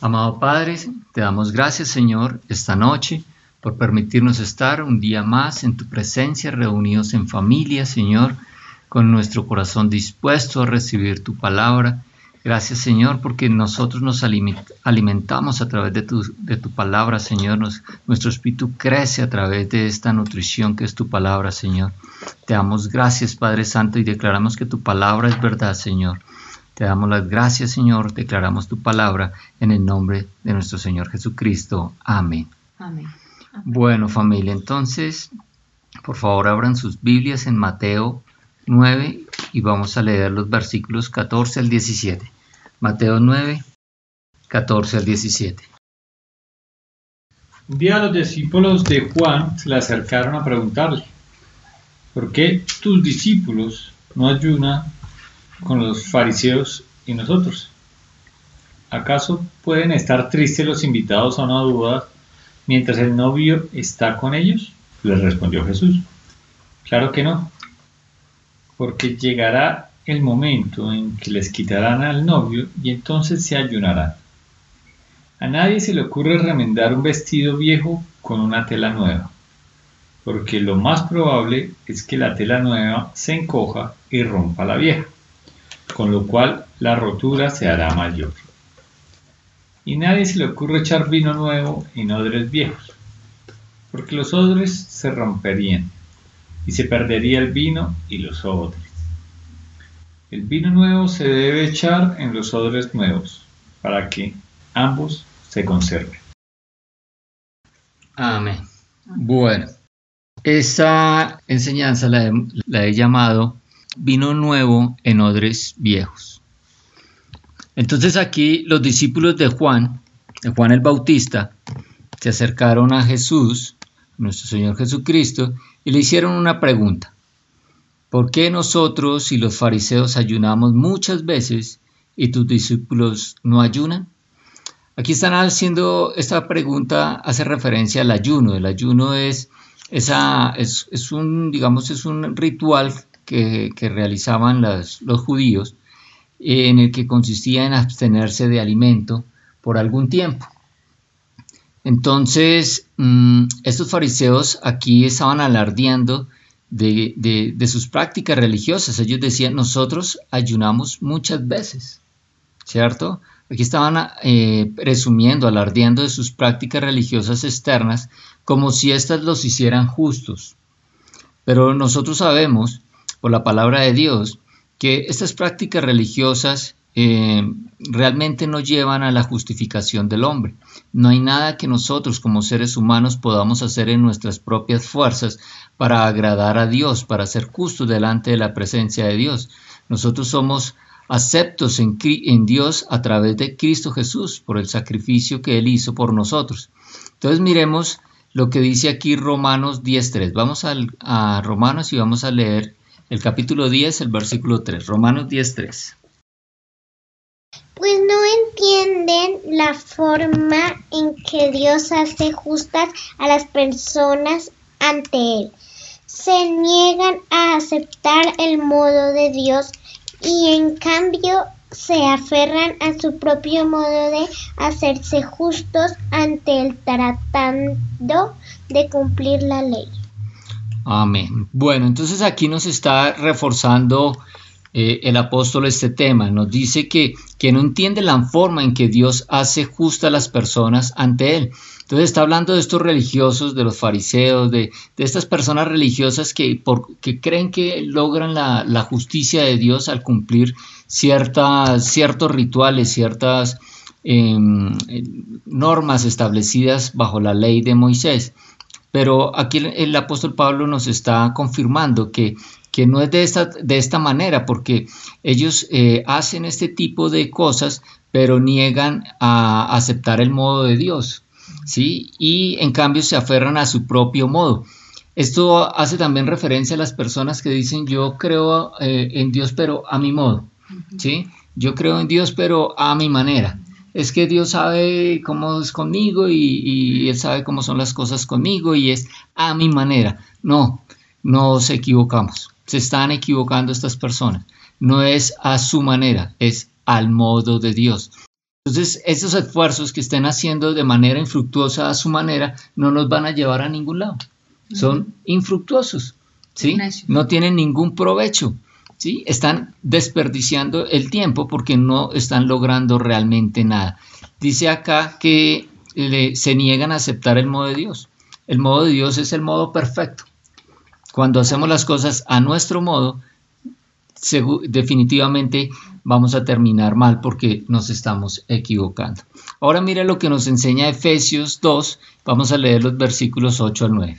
Amado Padre, te damos gracias Señor esta noche por permitirnos estar un día más en tu presencia, reunidos en familia, Señor, con nuestro corazón dispuesto a recibir tu palabra. Gracias Señor porque nosotros nos alimentamos a través de tu, de tu palabra, Señor. nuestro espíritu crece a través de esta nutrición que es tu palabra, Señor. Te damos gracias, Padre Santo, y declaramos que tu palabra es verdad, Señor. Te damos las gracias, Señor. Declaramos tu palabra en el nombre de nuestro Señor Jesucristo. Amén. Amén. Bueno, familia, entonces, por favor, abran sus Biblias en Mateo 9 y vamos a leer los versículos 14 al 17. Mateo 9, 14 al 17. Un día los discípulos de Juan se le acercaron a preguntarle, ¿por qué tus discípulos no ayunan con los fariseos y nosotros? ¿Acaso pueden estar tristes los invitados a una duda mientras el novio está con ellos? Les respondió Jesús. Claro que no, porque llegará el momento en que les quitarán al novio y entonces se ayunarán. A nadie se le ocurre remendar un vestido viejo con una tela nueva, porque lo más probable es que la tela nueva se encoja y rompa la vieja con lo cual la rotura se hará mayor. Y nadie se le ocurre echar vino nuevo en odres viejos, porque los odres se romperían y se perdería el vino y los odres. El vino nuevo se debe echar en los odres nuevos, para que ambos se conserven. Amén. Bueno, esa enseñanza la la he llamado vino nuevo en odres viejos. Entonces aquí los discípulos de Juan, de Juan el Bautista, se acercaron a Jesús, nuestro Señor Jesucristo, y le hicieron una pregunta. ¿Por qué nosotros y los fariseos ayunamos muchas veces y tus discípulos no ayunan? Aquí están haciendo esta pregunta, hace referencia al ayuno. El ayuno es, esa, es, es un, digamos, es un ritual que, realizaban los judíos, en el que consistía en abstenerse de alimento por algún tiempo. Entonces, mm, estos fariseos aquí estaban alardeando de, sus prácticas religiosas. Ellos decían, nosotros ayunamos muchas veces, ¿cierto? Aquí estaban eh, presumiendo, alardeando de sus prácticas religiosas externas, como si éstas los hicieran justos. Pero nosotros sabemos por la palabra de Dios, que estas prácticas religiosas eh, realmente no llevan a la justificación del hombre. No hay nada que nosotros como seres humanos podamos hacer en nuestras propias fuerzas para agradar a Dios, para ser justos delante de la presencia de Dios. Nosotros somos aceptos en, en, Dios a través de Cristo Jesús por el sacrificio que Él hizo por nosotros. Entonces miremos lo que dice aquí Romanos 10.3. Vamos a Romanos y vamos a leer el capítulo 10, el versículo 3, Romanos 10, 3. Pues no entienden la forma en que Dios hace justas a las personas ante Él. Se niegan a aceptar el modo de Dios y en cambio se aferran a su propio modo de hacerse justos ante Él tratando de cumplir la ley. Amén. Bueno, entonces aquí nos está reforzando eh, el apóstol este tema. Nos dice que, que no entiende la forma en que Dios hace justa a las personas ante Él. Entonces está hablando de estos religiosos, de los fariseos, de, estas personas religiosas que, creen que logran la, justicia de Dios al cumplir ciertas, ciertos rituales, ciertas em, normas establecidas bajo la ley de Moisés. Pero aquí el, apóstol Pablo nos está confirmando que, que no es de esta, de esta manera, porque ellos eh, hacen este tipo de cosas, pero niegan a aceptar el modo de Dios, ¿sí? Y en cambio se aferran a su propio modo. Esto hace también referencia a las personas que dicen yo creo eh, en Dios pero a mi modo, ¿sí? Yo creo en Dios pero a mi manera es que Dios sabe cómo es conmigo y, Él sabe cómo son las cosas conmigo y es a mi manera. No, nos equivocamos. Se están equivocando estas personas. No es a su manera, es al modo de Dios. Entonces, esos esfuerzos que estén haciendo de manera infructuosa a su manera no nos van a llevar a ningún lado. Son infructuosos, ¿sí? No tienen ningún provecho, ¿sí? Están desperdiciando el tiempo porque no están logrando realmente nada. Dice acá que se niegan a aceptar el modo de Dios. El modo de Dios es el modo perfecto. Cuando hacemos las cosas a nuestro modo, definitivamente vamos a terminar mal porque nos estamos equivocando. Ahora mire lo que nos enseña Efesios 2, vamos a leer los versículos 8 al 9.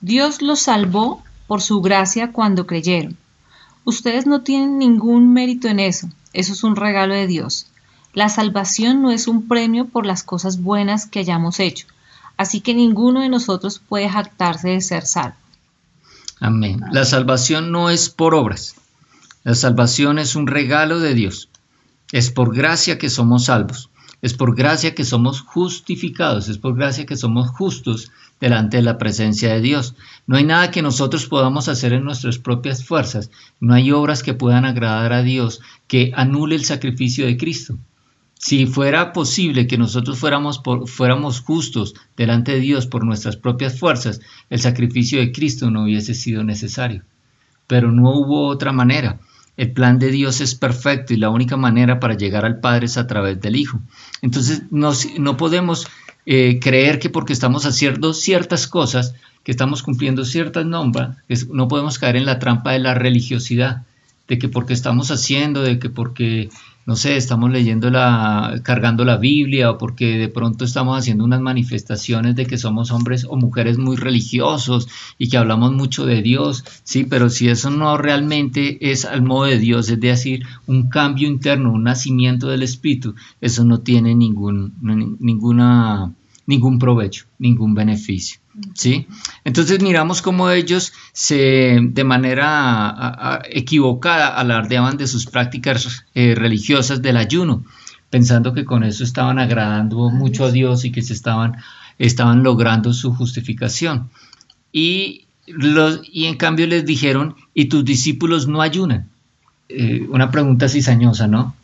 Dios los salvó por su gracia cuando creyeron. Ustedes no tienen ningún mérito en eso, eso es un regalo de Dios. La salvación no es un premio por las cosas buenas que hayamos hecho, así que ninguno de nosotros puede jactarse de ser salvo. Amén. La salvación no es por obras. La salvación es un regalo de Dios. Es por gracia que somos salvos. Es por gracia que somos justificados. Es por gracia que somos justos delante de la presencia de Dios. No hay nada que nosotros podamos hacer en nuestras propias fuerzas. No hay obras que puedan agradar a Dios que anule el sacrificio de Cristo. Si fuera posible que nosotros fuéramos, fuéramos justos delante de Dios por nuestras propias fuerzas, el sacrificio de Cristo no hubiese sido necesario. Pero no hubo otra manera. El plan de Dios es perfecto y la única manera para llegar al Padre es a través del Hijo. Entonces no, no podemos eh, creer que porque estamos haciendo ciertas cosas, que estamos cumpliendo ciertas normas, no podemos caer en la trampa de la religiosidad, de que porque estamos haciendo, de que porque no sé, estamos leyendo la, cargando la Biblia o porque de pronto estamos haciendo unas manifestaciones de que somos hombres o mujeres muy religiosos y que hablamos mucho de Dios, sí, pero si eso no realmente es al modo de Dios, es decir, un cambio interno, un nacimiento del Espíritu, eso no tiene ningún, ninguna, ningún provecho, ningún beneficio. ¿Sí? Entonces miramos cómo ellos se, de manera equivocada alardeaban de sus prácticas eh, religiosas del ayuno, pensando que con eso estaban agradando mucho a Dios y que se estaban, estaban logrando su justificación. Y, los, y en cambio les dijeron, y tus discípulos no ayunan. Eh, una pregunta cizañosa, ¿no?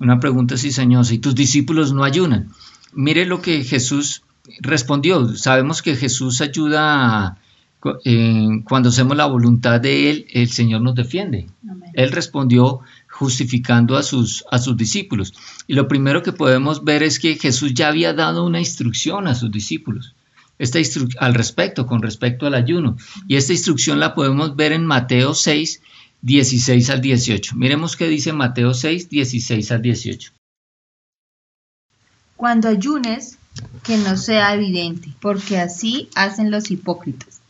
Una pregunta cizañosa, y tus discípulos no ayunan. Mire lo que Jesús respondió. Sabemos que Jesús ayuda cuando hacemos la voluntad de Él, el Señor nos defiende. Él respondió justificando a sus, a sus discípulos. Y lo primero que podemos ver es que Jesús ya había dado una instrucción a sus discípulos. Esta al respecto, con respecto al ayuno. Y esta instrucción la podemos ver en Mateo 6, 16 al 18. Miremos qué dice Mateo 6, 16 al 18. Cuando ayunes, que no sea evidente, porque así hacen los hipócritas,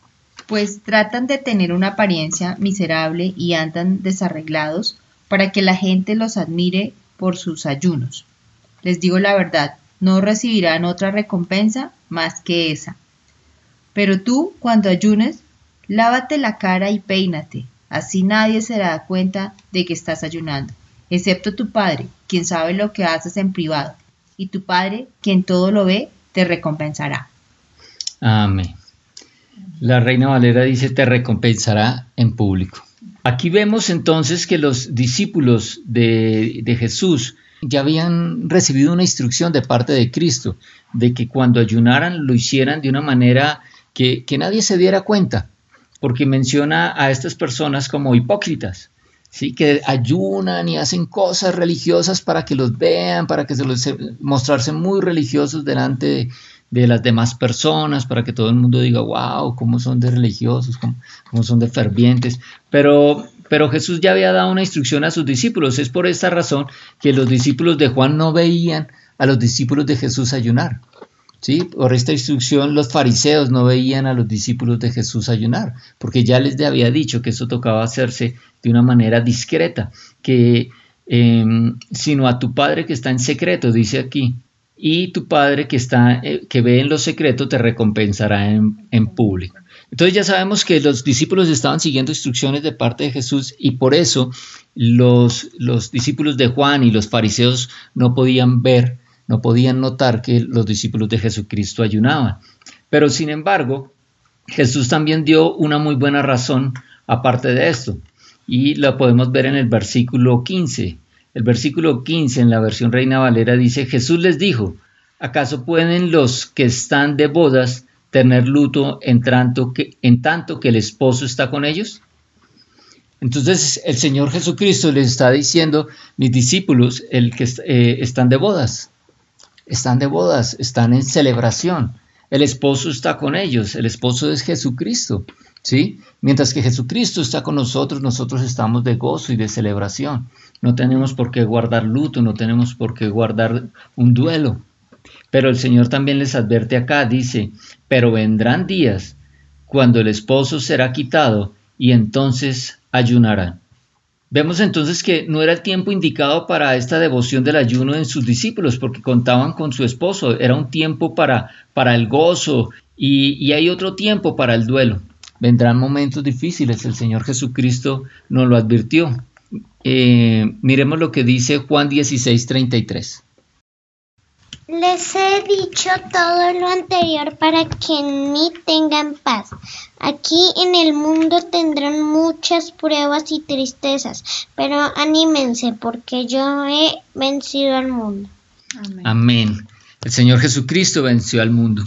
pues tratan de tener una apariencia miserable y andan desarreglados para que la gente los admire por sus ayunos. Les digo la verdad, no recibirán otra recompensa más que esa. Pero tú, cuando ayunes, lávate la cara y peínate, así nadie se da cuenta de que estás ayunando, excepto tu Padre, quien sabe lo que haces en privado y tu Padre, quien todo lo ve, te recompensará. Amén. La Reina Valera dice, te recompensará en público. Aquí vemos entonces que los discípulos de, Jesús ya habían recibido una instrucción de parte de Cristo, de que cuando ayunaran lo hicieran de una manera que, que nadie se diera cuenta, porque menciona a estas personas como hipócritas. ¿Sí? que ayunan y hacen cosas religiosas para que los vean, para que se los mostrarse muy religiosos delante de, las demás personas, para que todo el mundo diga, wow, cómo son de religiosos, cómo, son de fervientes. Pero, pero Jesús ya había dado una instrucción a sus discípulos. Es por esta razón que los discípulos de Juan no veían a los discípulos de Jesús ayunar. ¿Sí? Por esta instrucción los fariseos no veían a los discípulos de Jesús ayunar, porque ya les había dicho que eso tocaba hacerse de una manera discreta, que em, sino a tu Padre que está en secreto, dice aquí, y tu Padre que, está, eh, que ve en lo secreto te recompensará en, en público. Entonces ya sabemos que los discípulos estaban siguiendo instrucciones de parte de Jesús y por eso los, los discípulos de Juan y los fariseos no podían ver, no podían notar que los discípulos de Jesucristo ayunaban. Pero sin embargo, Jesús también dio una muy buena razón aparte de esto y lo podemos ver en el versículo 15. El versículo 15 en la versión Reina Valera dice, Jesús les dijo, ¿acaso pueden los que están de bodas tener luto en tanto que, en tanto que el esposo está con ellos? Entonces el Señor Jesucristo les está diciendo, mis discípulos, el que eh, están de bodas, están de bodas, están en celebración. El esposo está con ellos, el esposo es Jesucristo, ¿sí? Mientras que Jesucristo está con nosotros, nosotros estamos de gozo y de celebración. No tenemos por qué guardar luto, no tenemos por qué guardar un duelo. Pero el Señor también les advierte acá, dice, pero vendrán días cuando el esposo será quitado y entonces ayunarán. Vemos entonces que no era el tiempo indicado para esta devoción del ayuno en sus discípulos, porque contaban con su esposo, era un tiempo para, para el gozo y, hay otro tiempo para el duelo. Vendrán momentos difíciles, el Señor Jesucristo nos lo advirtió. Eh, miremos lo que dice Juan 16, 33. Les he dicho todo lo anterior para que en mí tengan paz. Aquí en el mundo tendrán muchas pruebas y tristezas, pero anímense porque yo he vencido al mundo. Amén. Amén. El Señor Jesucristo venció al mundo.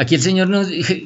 Aquí el Señor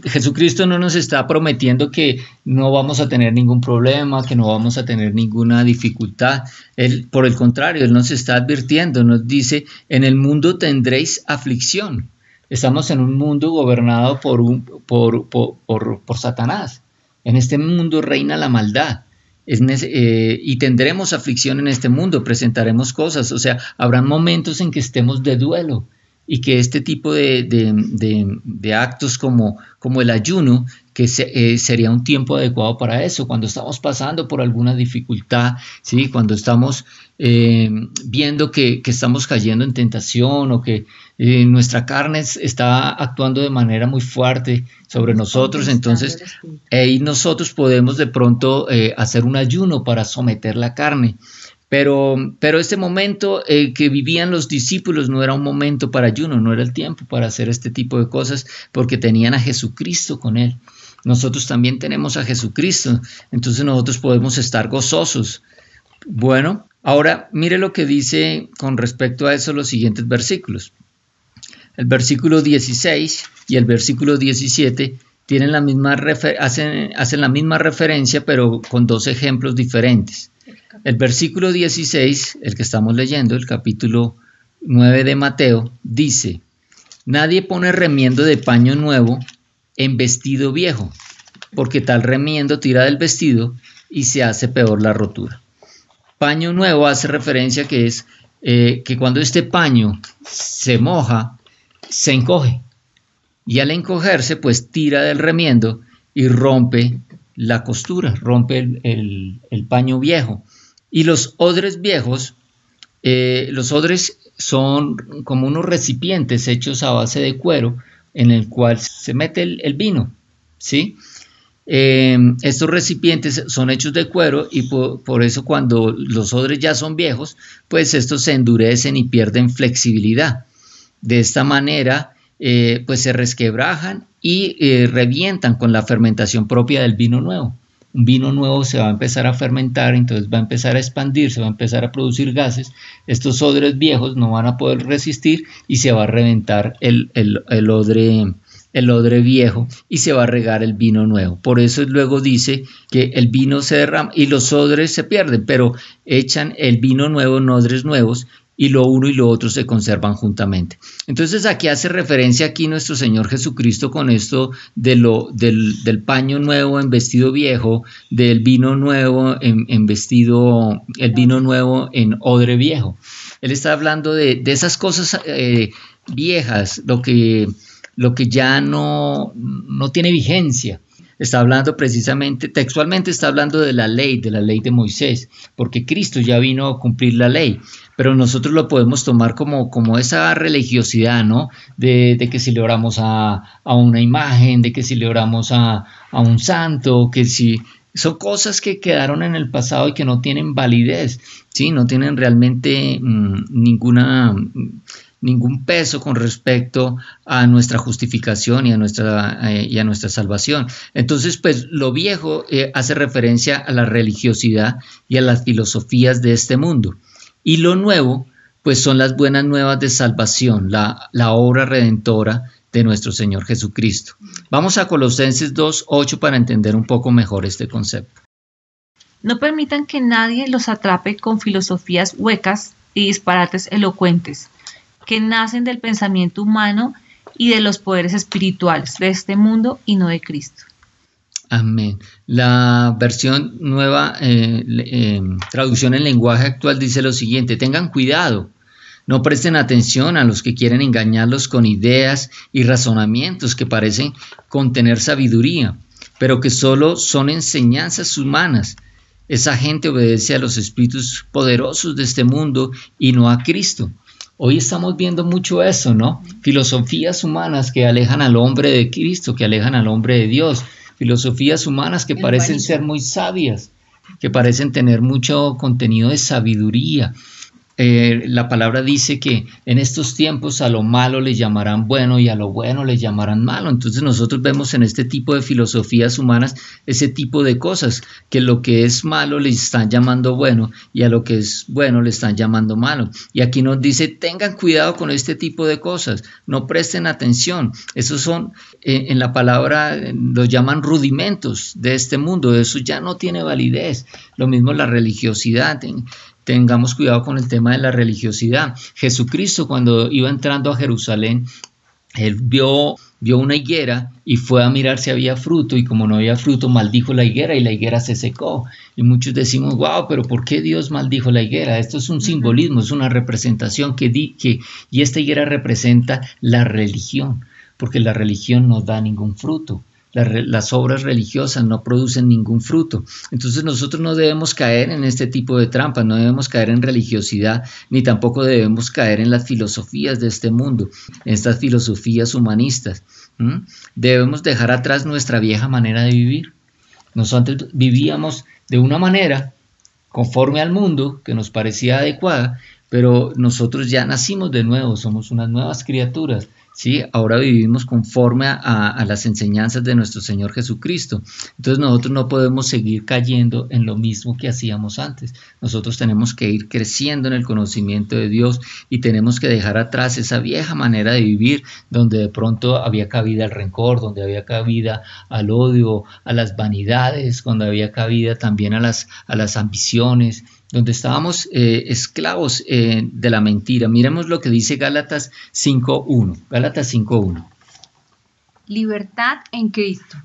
Jesucristo no nos está prometiendo que no vamos a tener ningún problema, que no vamos a tener ninguna dificultad. Él, por el contrario, Él nos está advirtiendo, nos dice, en el mundo tendréis aflicción. Estamos en un mundo gobernado por, un, por, por, Satanás. En este mundo reina la maldad. Eh, y tendremos aflicción en este mundo, presentaremos cosas, o sea, habrá momentos en que estemos de duelo, y que este tipo de, actos como, como, el ayuno, que eh, sería un tiempo adecuado para eso, cuando estamos pasando por alguna dificultad, ¿sí? cuando estamos eh, viendo que, estamos cayendo en tentación o que eh, nuestra carne está actuando de manera muy fuerte sobre nosotros, entonces ahí nosotros podemos de pronto hacer un ayuno para someter la carne. Pero, pero este momento eh, que vivían los discípulos no era un momento para ayuno, no era el tiempo para hacer este tipo de cosas, porque tenían a Jesucristo con él. Nosotros también tenemos a Jesucristo, entonces nosotros podemos estar gozosos. Bueno, ahora mire lo que dice con respecto a eso los siguientes versículos. El versículo 16 y el versículo 17 tienen la misma hacen, hacen la misma referencia, pero con dos ejemplos diferentes. El versículo 16, el que estamos leyendo, el capítulo 9 de Mateo, dice, Nadie pone remiendo de paño nuevo en vestido viejo, porque tal remiendo tira del vestido y se hace peor la rotura. Paño nuevo hace referencia que es eh, que cuando este paño se moja, se encoge. Y al encogerse, pues tira del remiendo y rompe la costura, rompe el paño viejo. Y los odres viejos, eh, los odres son como unos recipientes hechos a base de cuero en el cual se mete el, vino, ¿sí? Eh, estos recipientes son hechos de cuero y por, eso cuando los odres ya son viejos, pues estos se endurecen y pierden flexibilidad. De esta manera, eh, pues se resquebrajan y revientan con la fermentación propia del vino nuevo un vino nuevo se va a empezar a fermentar, entonces va a empezar a expandirse, va a empezar a producir gases, estos odres viejos no van a poder resistir y se va a reventar el, odre el odre viejo y se va a regar el vino nuevo. Por eso luego dice que el vino se derrama y los odres se pierden, pero echan el vino nuevo en odres nuevos y lo uno y lo otro se conservan juntamente. Entonces aquí hace referencia aquí nuestro Señor Jesucristo con esto de lo, del, paño nuevo en vestido viejo, del vino nuevo en, vestido, el vino nuevo en odre viejo. Él está hablando de, esas cosas eh, viejas, lo que, lo que ya no, no tiene vigencia está hablando precisamente, textualmente está hablando de la ley, de la ley de Moisés, porque Cristo ya vino a cumplir la ley, pero nosotros lo podemos tomar como, como esa religiosidad, ¿no? De, que si le oramos a, una imagen, de que si le oramos a, un santo, que si... Son cosas que quedaron en el pasado y que no tienen validez, ¿sí? No tienen realmente mm, ninguna ningún peso con respecto a nuestra justificación y a nuestra, eh, y a nuestra salvación. Entonces, pues lo viejo eh, hace referencia a la religiosidad y a las filosofías de este mundo. Y lo nuevo, pues son las buenas nuevas de salvación, la, la obra redentora de nuestro Señor Jesucristo. Vamos a Colosenses 2.8 para entender un poco mejor este concepto. No permitan que nadie los atrape con filosofías huecas y disparates elocuentes, que nacen del pensamiento humano y de los poderes espirituales de este mundo y no de Cristo. Amén. La versión nueva, eh, eh, traducción en lenguaje actual dice lo siguiente, tengan cuidado no presten atención a los que quieren engañarlos con ideas y razonamientos que parecen contener sabiduría, pero que solo son enseñanzas humanas. Esa gente obedece a los espíritus poderosos de este mundo y no a Cristo. Hoy estamos viendo mucho eso, ¿no? Filosofías humanas que alejan al hombre de Cristo, que alejan al hombre de Dios. Filosofías humanas que parecen ser muy sabias, que parecen tener mucho contenido de sabiduría, eh, la palabra dice que en estos tiempos a lo malo le llamarán bueno y a lo bueno le llamarán malo. Entonces nosotros vemos en este tipo de filosofías humanas ese tipo de cosas, que lo que es malo le están llamando bueno y a lo que es bueno le están llamando malo. Y aquí nos dice, tengan cuidado con este tipo de cosas, no presten atención. Esos son, eh, en la palabra, los llaman rudimentos de este mundo, eso ya no tiene validez. Lo mismo la religiosidad tengamos cuidado con el tema de la religiosidad. Jesucristo cuando iba entrando a Jerusalén, él vio, vio una higuera y fue a mirar si había fruto y como no había fruto maldijo la higuera y la higuera se secó. Y muchos decimos, wow, pero ¿por qué Dios maldijo la higuera? Esto es un simbolismo, es una representación que, di, que y esta higuera representa la religión, porque la religión no da ningún fruto las obras religiosas no producen ningún fruto. Entonces nosotros no debemos caer en este tipo de trampas, no debemos caer en religiosidad, ni tampoco debemos caer en las filosofías de este mundo, en estas filosofías humanistas. Debemos dejar atrás nuestra vieja manera de vivir. Nosotros vivíamos de una manera conforme al mundo que nos parecía adecuada, pero nosotros ya nacimos de nuevo, somos unas nuevas criaturas ¿sí? Ahora vivimos conforme a, las enseñanzas de nuestro Señor Jesucristo. Entonces nosotros no podemos seguir cayendo en lo mismo que hacíamos antes. Nosotros tenemos que ir creciendo en el conocimiento de Dios y tenemos que dejar atrás esa vieja manera de vivir donde de pronto había cabida al rencor, donde había cabida al odio, a las vanidades, cuando había cabida también a las, a las ambiciones donde estábamos eh, esclavos eh, de la mentira. Miremos lo que dice Gálatas 5.1. Gálatas 5.1. Libertad en Cristo.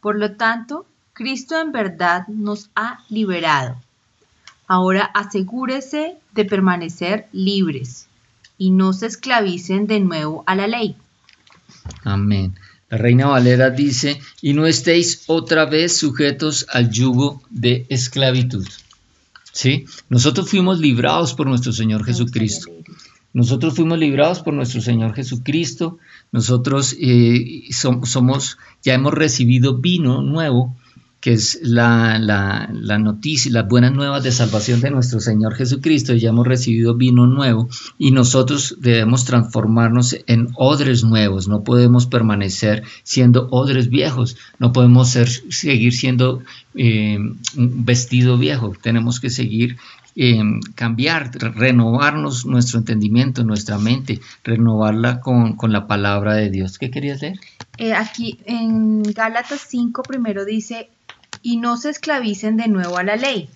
Por lo tanto, Cristo en verdad nos ha liberado. Ahora asegúrese de permanecer libres y no se esclavicen de nuevo a la ley. Amén. La Reina Valera dice, y no estéis otra vez sujetos al yugo de esclavitud. ¿Sí? Nosotros fuimos librados por nuestro Señor Jesucristo. Nosotros fuimos librados por nuestro Señor Jesucristo. Nosotros eh, somos, ya hemos recibido vino nuevo que es la, la, noticia, las buenas nuevas de salvación de nuestro Señor Jesucristo, ya hemos recibido vino nuevo y nosotros debemos transformarnos en odres nuevos, no podemos permanecer siendo odres viejos, no podemos ser, seguir siendo eh, un vestido viejo, tenemos que seguir eh, cambiar, renovarnos nuestro entendimiento, nuestra mente, renovarla con, la palabra de Dios. ¿Qué querías leer? Eh, aquí en Gálatas 5 primero dice, y no se esclavicen de nuevo a la ley.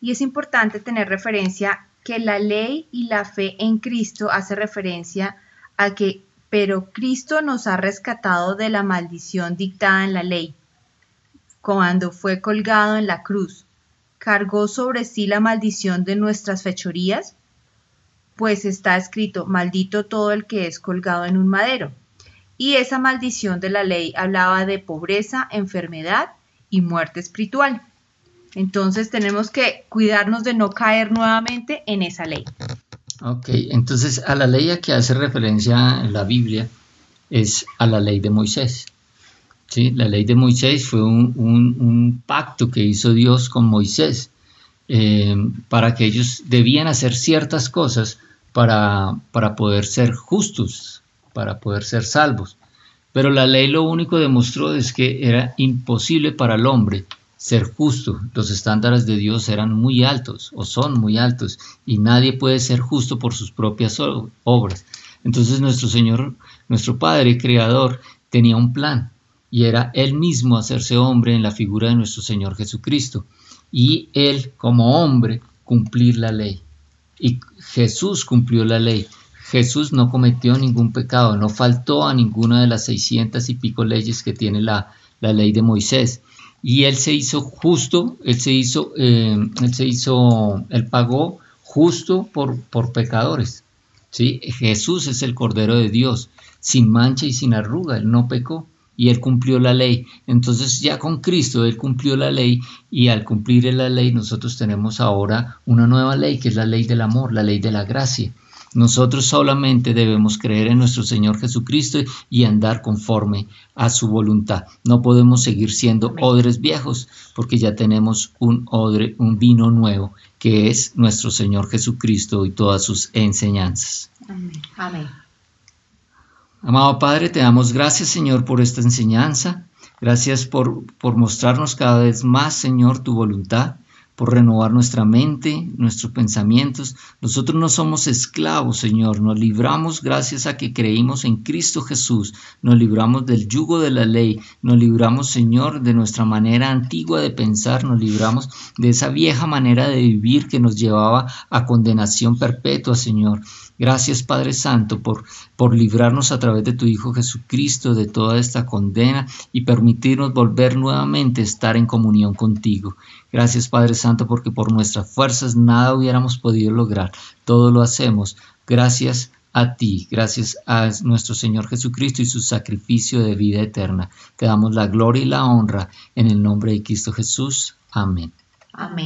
Y es importante tener referencia que la ley y la fe en Cristo hace referencia a que, pero Cristo nos ha rescatado de la maldición dictada en la ley. Cuando fue colgado en la cruz, cargó sobre sí la maldición de nuestras fechorías, pues está escrito, maldito todo el que es colgado en un madero. Y esa maldición de la ley hablaba de pobreza, enfermedad y muerte espiritual. Entonces tenemos que cuidarnos de no caer nuevamente en esa ley. Ok, entonces a la ley a que hace referencia en la Biblia es a la ley de Moisés. ¿sí? La ley de Moisés fue un, pacto que hizo Dios con Moisés eh, para que ellos debían hacer ciertas cosas para, para poder ser justos, para poder ser salvos. Pero la ley lo único demostró es que era imposible para el hombre ser justo. Los estándares de Dios eran muy altos o son muy altos y nadie puede ser justo por sus propias obras. Entonces nuestro Señor, nuestro Padre Creador, tenía un plan y era Él mismo hacerse hombre en la figura de nuestro Señor Jesucristo y Él como hombre cumplir la ley. Y Jesús cumplió la ley. Jesús no cometió ningún pecado, no faltó a ninguna de las seiscientas y pico leyes que tiene la, la ley de Moisés. Y él se hizo justo, él se hizo, eh, él se hizo, él pagó justo por, por pecadores. ¿sí? Jesús es el Cordero de Dios, sin mancha y sin arruga, él no pecó y él cumplió la ley. Entonces ya con Cristo él cumplió la ley y al cumplir la ley nosotros tenemos ahora una nueva ley que es la ley del amor, la ley de la gracia. Nosotros solamente debemos creer en nuestro Señor Jesucristo y andar conforme a su voluntad. No podemos seguir siendo odres viejos porque ya tenemos un odre, un vino nuevo que es nuestro Señor Jesucristo y todas sus enseñanzas. Amén. Amado Padre, te damos gracias, Señor, por esta enseñanza. Gracias por, por mostrarnos cada vez más, Señor, tu voluntad por renovar nuestra mente, nuestros pensamientos. Nosotros no somos esclavos, Señor, nos libramos gracias a que creímos en Cristo Jesús, nos libramos del yugo de la ley, nos libramos, Señor, de nuestra manera antigua de pensar, nos libramos de esa vieja manera de vivir que nos llevaba a condenación perpetua, Señor. Gracias Padre Santo por, por librarnos a través de tu Hijo Jesucristo de toda esta condena y permitirnos volver nuevamente a estar en comunión contigo. Gracias Padre Santo porque por nuestras fuerzas nada hubiéramos podido lograr. Todo lo hacemos gracias a ti, gracias a nuestro Señor Jesucristo y su sacrificio de vida eterna. Te damos la gloria y la honra en el nombre de Cristo Jesús. Amén. Amén.